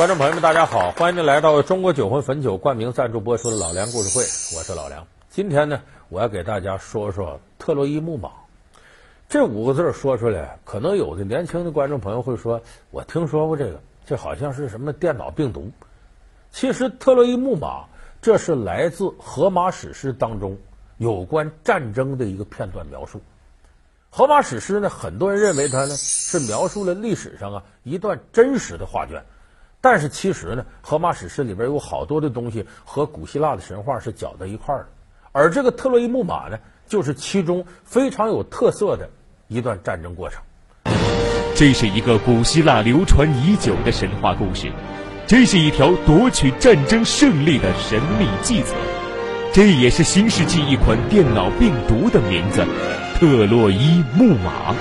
观众朋友们，大家好，欢迎您来到中国酒魂汾酒冠名赞助播出的老梁故事会，我是老梁。今天呢，我要给大家说说特洛伊木马。这五个字说出来，可能有的年轻的观众朋友会说：“我听说过这个，这好像是什么电脑病毒。”其实，特洛伊木马这是来自《荷马史诗》当中有关战争的一个片段描述。《荷马史诗》呢，很多人认为它呢是描述了历史上啊一段真实的画卷，但是其实呢，《荷马史诗》里边有好多的东西和古希腊的神话是搅在一块儿的，而这个特洛伊木马呢，就是其中非常有特色的一段战争过程。这是一个古希腊流传已久的神话故事，这是一条夺取战争胜利的神秘计策，这也是新世纪一款电脑病毒的名字——特洛伊木马。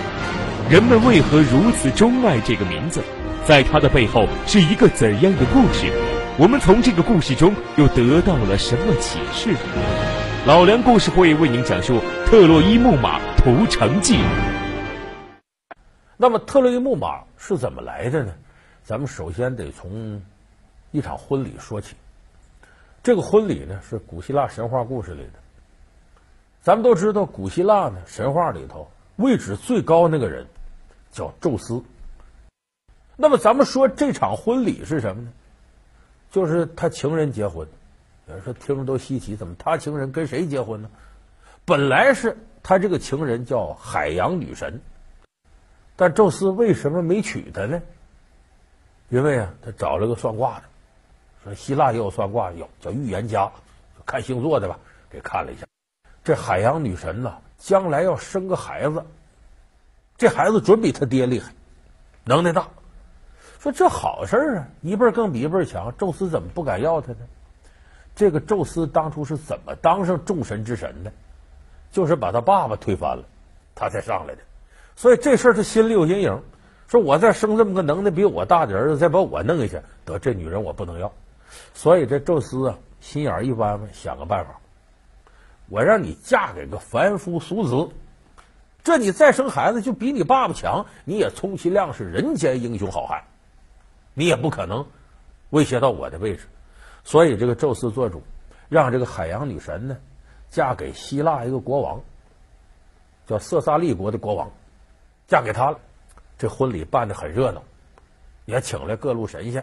人们为何如此钟爱这个名字？在它的背后是一个怎样的故事？我们从这个故事中又得到了什么启示？老梁故事会为您讲述《特洛伊木马屠城记》。那么，特洛伊木马是怎么来的呢？咱们首先得从一场婚礼说起。这个婚礼呢，是古希腊神话故事里的。咱们都知道，古希腊呢神话里头位置最高那个人叫宙斯。那么，咱们说这场婚礼是什么呢？就是他情人结婚。有人说听着都稀奇，怎么他情人跟谁结婚呢？本来是他这个情人叫海洋女神。但宙斯为什么没娶她呢？因为啊，他找了个算卦的，说希腊也有算卦，有叫预言家，看星座的吧，给看了一下，这海洋女神呐，将来要生个孩子，这孩子准比他爹厉害，能耐大。说这好事啊，一辈更比一辈强。宙斯怎么不敢要他呢？这个宙斯当初是怎么当上众神之神的？就是把他爸爸推翻了，他才上来的。所以这事儿他心里有阴影，说我再生这么个能耐比我大的儿子，再把我弄一下，得这女人我不能要。所以这宙斯啊，心眼一弯弯，想个办法，我让你嫁给个凡夫俗子，这你再生孩子就比你爸爸强，你也充其量是人间英雄好汉，你也不可能威胁到我的位置。所以这个宙斯做主，让这个海洋女神呢，嫁给希腊一个国王，叫色萨利国的国王。嫁给他了，这婚礼办的很热闹，也请来各路神仙。